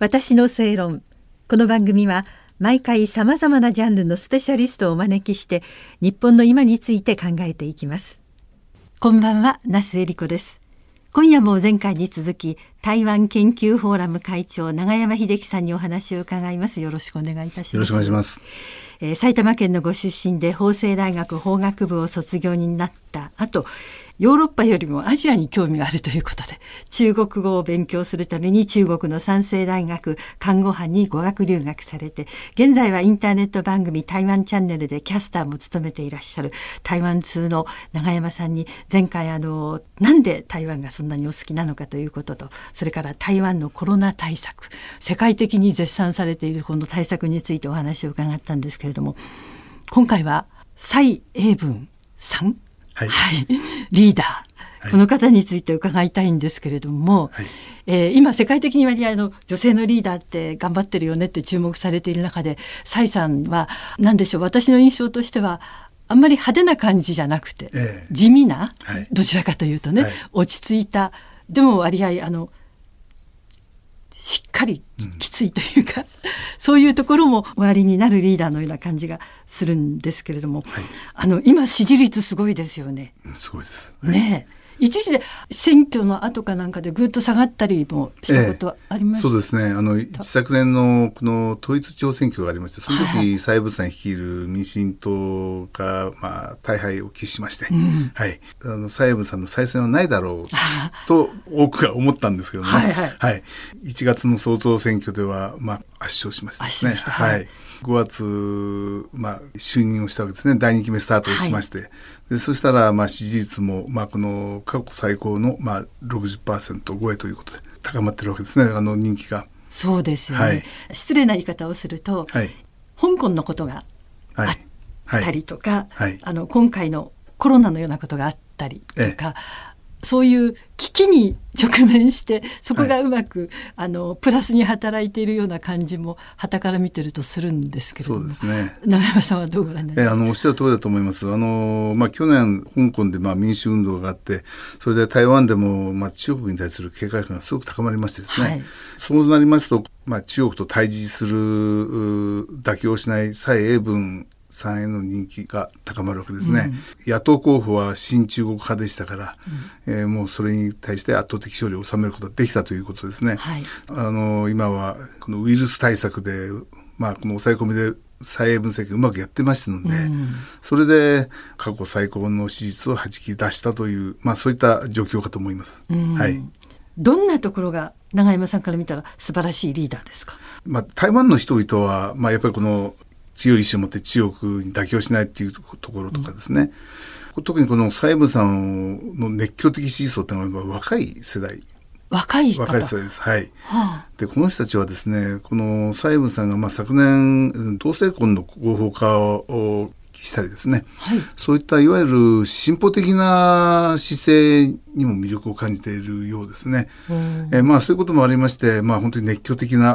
私の正論。この番組は毎回さまざまなジャンルのスペシャリストをお招きして日本の今について考えていきます。こんばんは那須恵理子です。今夜も前回に続き台湾研究フォーラム会長永山秀樹さんにお話を伺います。よろしくお願いいたします。よろしくお願いします。えー、埼玉県のご出身で法政大学法学部を卒業になった後ヨーロッパよりもアジアに興味があるということで中国語を勉強するために中国の三世大学看護班に語学留学されて現在はインターネット番組台湾チャンネルでキャスターも務めていらっしゃる台湾通の永山さんに前回あのなんで台湾がそんなにお好きなのかということとそれから台湾のコロナ対策世界的に絶賛されているこの対策についてお話を伺ったんですけれども今回は蔡英文さんはい、はい、リーダー、この方について伺いたいんですけれども、はい、えー、今世界的に割合の女性のリーダーって頑張ってるよねって注目されている中で蔡さんは何でしょう私の印象としてはあんまり派手な感じじゃなくて、えー、地味な、はい、どちらかというとね、落ち着いたでも割合あのかりきついというか、うん、そういうところも終わりになるリーダーのような感じがするんですけれども、はい、あの今支持率すごいですよね。すごいです。ね一時で選挙の後かなんかでぐっと下がったりもしたことあります、ええ、そうですね。あの一昨年のこの統一地方選挙がありましてその時蔡英さん率いる民進党が、まあ、大敗を喫しまして、うん、はい、あの蔡英さんの再選はないだろう と多くが思ったんですけどね、はい、はい、はい、1月の総統選挙では、まあ、圧勝しましたね。はい5月、まあ、就任をしたわけですね。第2期目スタートをしまして、はい、でそしたら、まあ、支持率も、まあ、この過去最高の、まあ、60%超えということで高まってるわけですね。あの人気が。そうですよね、はい、失礼な言い方をすると、はい、香港のことがあったりとか、あの今回のコロナのようなことがあったりとか、そういう危機に直面してそこがうまく、はい、あのプラスに働いているような感じも旗から見てるとするんですけれども。そうですね。長山さんはどうご覧になりますか、えあのおっしゃる通りだと思います。あの、まあ、去年香港でまあ民主運動があってそれで台湾でもまあ中国に対する警戒感がすごく高まりましてですね、はい、そうなりますと、まあ、中国と対峙する妥協しない蔡英文さんへの人気が高まるわけですね、うん、野党候補は親中国派でしたから、うん、えー、もうそれに対して圧倒的勝利を収めることができたということですね。はい、あの今はこのウイルス対策で、まあ、この抑え込みで蔡英文政権うまくやってましたので、うん、それで過去最高の支持率をはじき出したという、まあ、そういった状況かと思います。はい、どんなところが永山さんから見たら素晴らしいリーダーですか、まあ、台湾の人々は、まあ、やっぱりこの強い意志を持って中国に妥協しないっていうところとかですね、うん、特にこの蔡英さんの熱狂的支持層っていうのは若い世代若い若い世代です。はい。はあ、で、この人たちはですね、この蔡英さんが、まあ、昨年、同性婚の合法化をしたりですね、はい、そういったいわゆる進歩的な姿勢にも魅力を感じているようですね。えまあそういうこともありまして、まあ本当に熱狂的な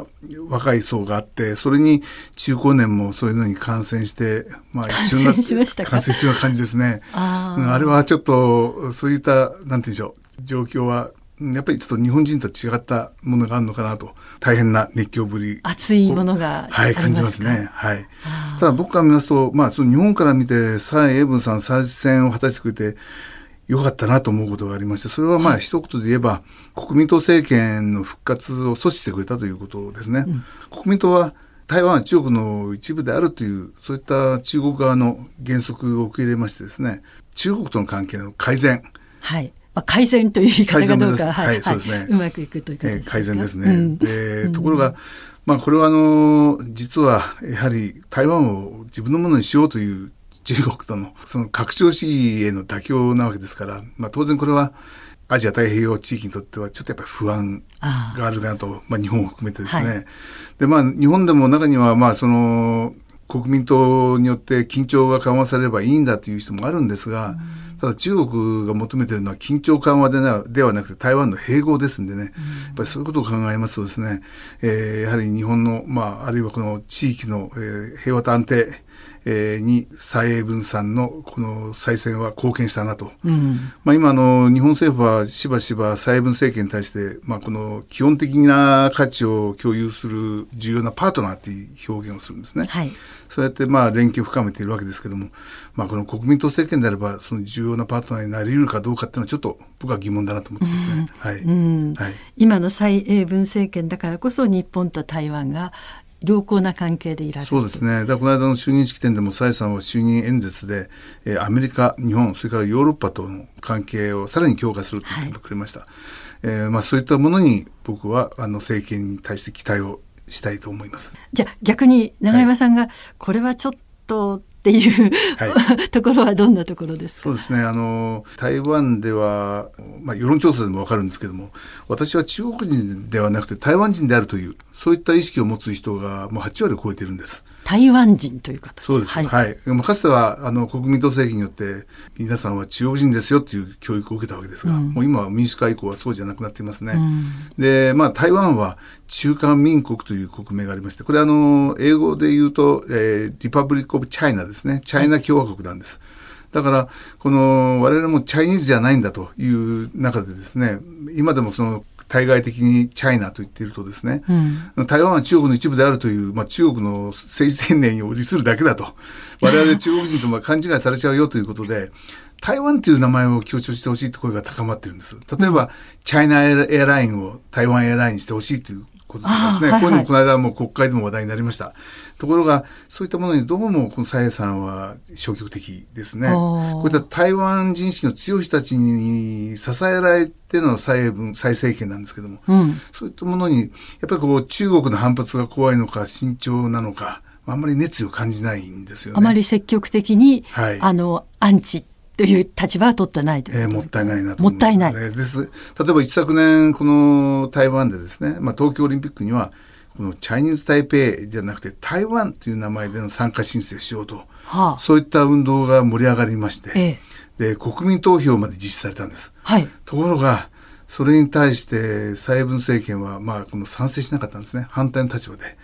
あ若い層があって、それに中高年もそういうのに感染して、まあ一緒になって感染してる感じですね。あ,、あれはちょっとそういったなんて言うんでしょう状況はやっぱりちょっと日本人と違ったものがあるのかなと大変な熱狂ぶり。熱いものがはい感じますね。はい。ただ僕から見ますとまあその日本から見て蔡英文さん再選を果たしてくれてよかったなと思うことがありましてそれはまあ一言で言えば、国民党政権の復活を阻止してくれたということですね、うん、国民党は台湾は中国の一部であるというそういった中国側の原則を受け入れましてですね中国との関係の改善、はいまあ、改善という言い方がどうか、はい、そうですね、うまくいくというえー、改善ですね。うん、でところが、まあ、これはあの実はやはり台湾を自分のものにしようという中国とのその拡張主義への妥協なわけですから、まあ、当然これはアジア太平洋地域にとってはちょっとやっぱり不安があるかなとまあ、日本を含めてですね。はい、でまあ日本でも中にはまあその国民党によって緊張が緩和されればいいんだという人もあるんですが、うんただ中国が求めているのは緊張緩和でなではなくて台湾の併合ですんでね、やっぱりそういうことを考えますとですね、えー、やはり日本の、まあ、あるいはこの地域の、えー、平和と安定、えー、に蔡英文さんのこの再選は貢献したなと。うん、まあ今の日本政府はしばしば蔡英文政権に対して、まあこの基本的な価値を共有する重要なパートナーっていう表現をするんですね。はい、そうやってまあ連携を深めているわけですけども、まあこの国民党政権であればその重要なパートナーになり得るかどうかっていうのはちょっと僕は疑問だなと思ってますね。はい、はい、今の蔡英文政権だからこそ日本と台湾が良好な関係でいられるそうですね。だこの間の就任式典でも蔡さんは就任演説で、えー、アメリカ、日本、それからヨーロッパとの関係をさらに強化すると言ってくれました。はい、えー、まあそういったものに僕はあの政権に対して期待をしたいと思います。じゃあ逆に永山さんが、これはちょっとっていう、はい、ところはどんなところですそうですね。あの台湾では、まあ、世論調査でも分かるんですけども私は中国人ではなくて台湾人であるというそういった意識を持つ人がもう8割を超えているんです。台湾人という形そうです。はい。はい、かつては、あの、国民党政権によって、皆さんは中国人ですよっていう教育を受けたわけですが、うん、もう今は民主化以降はそうじゃなくなっていますね。うん、で、まあ、台湾は中華民国という国名がありまして、これあの、英語で言うと、えー、リパブリック・オブ・チャイナですね。チャイナ共和国なんです。だから、この、我々もチャイニーズじゃないんだという中でですね、今でもその対外的にチャイナと言っているとですね、うん、台湾は中国の一部であるという、まあ、中国の政治宣言を利するだけだと、我々中国人とま勘違いされちゃうよということで、台湾という名前を強調してほしいという声が高まってるんです。例えば、うん、チャイナエアラインを台湾エアラインにしてほしいということですね。こういうのもこの間も国会でも話題になりました。ところが、そういったものにどうもこの蔡英さんは消極的ですね。こういった台湾人識の強い人たちに支えられての蔡英文、蔡政権なんですけども、うん、そういったものに、やっぱりこう中国の反発が怖いのか慎重なのか、あんまり熱意を感じないんですよね。あまり積極的に、はい、あの、アンチという立場は取ってないとえー、もったいないなと、ね、もったいない。です。例えば一昨年、この台湾でですね、まあ東京オリンピックには、このチャイニーズ台北じゃなくて台湾という名前での参加申請をしようと、はあ、そういった運動が盛り上がりまして、ええ、で国民投票まで実施されたんです。はい、ところがそれに対して蔡英文政権はまあこの賛成しなかったんですね反対の立場で。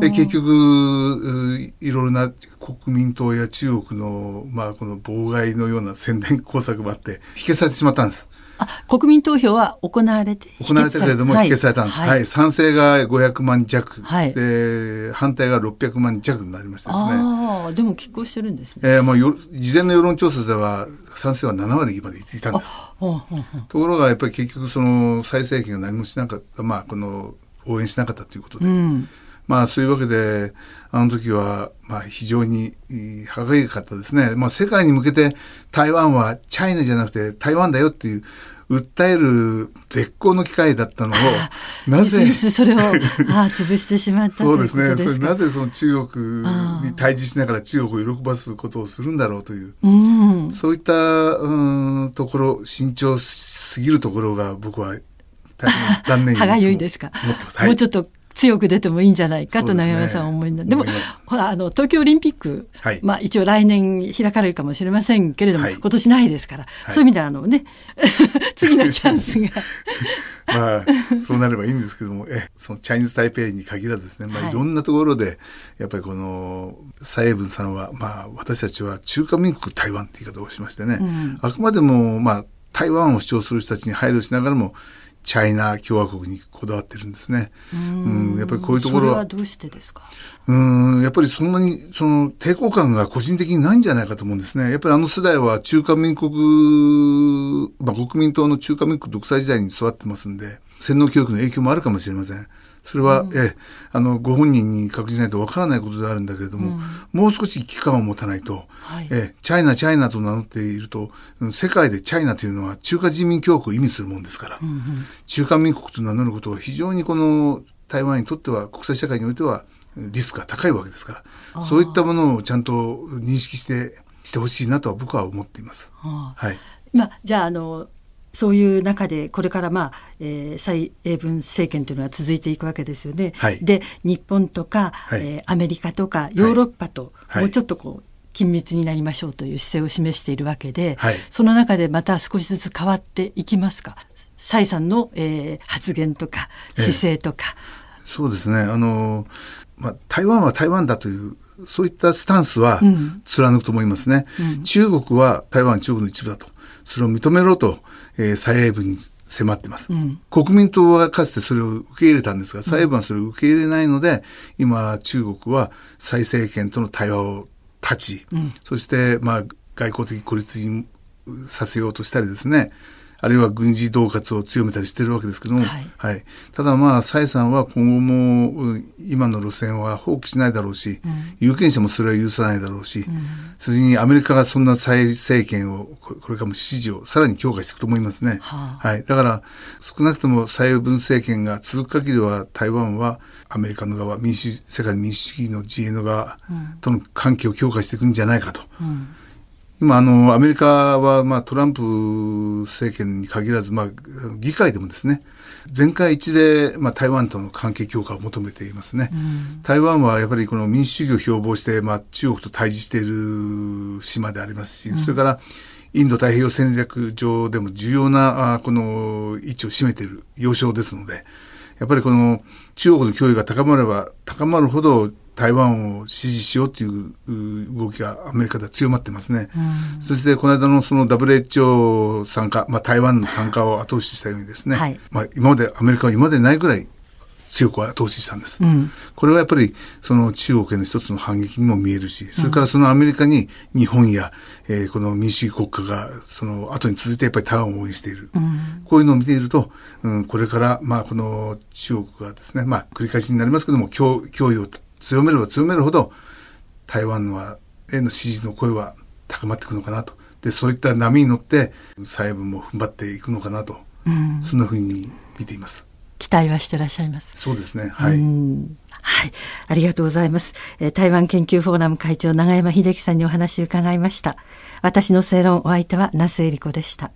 で結局いろいろな国民党や中国の、まあ、この妨害のような宣伝工作もあって否決されてしまったんです。あ国民投票は行われて行われたけれども否決されたんです、はい、はい、賛成が500万弱、はい、で反対が600万弱になりましたですね。ああでも拮抗してるんですね、えーまあ、よ事前の世論調査では賛成は7割までいっていたんです。ところがやっぱり結局その再政権が何もしなかったまあこの応援しなかったということで、うんまあそういうわけで、あの時は、まあ非常に歯がゆかったですね。まあ世界に向けて台湾はチャイナじゃなくて台湾だよっていう、訴える絶好の機会だったのを、なぜ。それを、あ潰してしまったそうですね。それなぜその中国に対峙しながら中国を喜ばすことをするんだろうという、うん、そういった、うん、ところ、慎重すぎるところが僕は大変残念に歯がゆいですか？もうちょっと強く出てもいいんじゃないかと永山さんは思いなで,、もほらあの東京オリンピック、はい、まあ一応来年開かれるかもしれませんけれども、はい、今年ないですから、はい、そういう意味であのね 次のチャンスが。まあそうなればいいんですけどもえそのチャイニーズ・タイペイに限らずですね、まあ、い。ろんなところでやっぱりこの蔡英文さんは、まあ、私たちは中華民国台湾って言い方をしましてね、うん、あくまでも、まあ、台湾を主張する人たちに配慮しながらもチャイナ共和国にこだわってるんですね。うん,、やっぱりこういうところは。はどうしてですか？うん、やっぱりそんなに、その抵抗感が個人的にないんじゃないかと思うんですね。やっぱりあの世代は中華民国、まあ国民党の中華民国独裁時代に育ってますんで、洗脳教育の影響もあるかもしれません。それは、うん、えあのご本人に確認しないとわからないことであるんだけれども、うん、もう少し危機感を持たないと、はい、えチャイナチャイナと名乗っていると世界でチャイナというのは中華人民共和国を意味するもんですから、うんうん、中華民国と名乗ることは非常にこの台湾にとっては国際社会においてはリスクが高いわけですからそういったものをちゃんと認識してしてほしいなとは僕は思っています。はい。まあじゃああのそういう中でこれからまあ、えー、蔡英文政権というのは続いていくわけですよね。はい、で日本とか、はい、えー、アメリカとかヨーロッパと、もうちょっとこう緊密になりましょうという姿勢を示しているわけで、はい、その中でまた少しずつ変わっていきますか？蔡さんの、えー、発言とか姿勢とか。えー、そうですね。あの、まあ、台湾は台湾だというそういったスタンスは貫くと思いますね。うん、中国は台湾中国の一部だと。それを認めろと、えー、蔡英文に迫ってます、うん、国民党はかつてそれを受け入れたんですが、蔡英文はそれを受け入れないので、今、中国は蔡政権との対話を断ち、うん、そして、まあ、外交的孤立にさせようとしたりですね、あるいは軍事恫喝を強めたりしてるわけですけども、はい、はい、ただまあ蔡さんは今後も今の路線は放棄しないだろうし、うん、有権者もそれは許さないだろうし、うん、それにアメリカがそんな蔡政権をこれからも支持をさらに強化していくと思いますね。はあ、はい、だから少なくとも蔡英文政権が続く限りは台湾はアメリカの側民主世界民主主義の自衛の側との関係を強化していくんじゃないかと。うん今あのアメリカはまあトランプ政権に限らずまあ議会でもですね全会一致でまあ台湾との関係強化を求めていますね、うん、台湾はやっぱりこの民主主義を標榜してまあ中国と対峙している島でありますし、うん、それからインド太平洋戦略上でも重要なこの位置を占めている要衝ですのでやっぱりこの中国の脅威が高まれば高まるほど台湾を支持しようという動きがアメリカでは強まってますね。うん、そしてこの間のその WHO 参加、まあ、台湾の参加を後押ししたようにですね、はい、まあ、今までアメリカは今までないぐらい強く後押ししたんです、うん、これはやっぱりその中国への一つの反撃にも見えるし、それからそのアメリカに日本や、えー、この民主主義国家がその後に続いてやっぱり台湾を応援している、うん、こういうのを見ていると、うん、これからまあこの中国がですね、まあ繰り返しになりますけども、脅脅威を強めれば強めるほど台湾はへの支持の声は高まっていくのかなとでそういった波に乗って蔡英文も踏ん張っていくのかなと、うん、そんなふうに見ています。期待はしてらっしゃいます。そうですね。はい。はい、ありがとうございます、えー、台湾研究フォーラム会長永山秀樹さんにお話を伺いました。私の正論お相手は那須恵理子でした。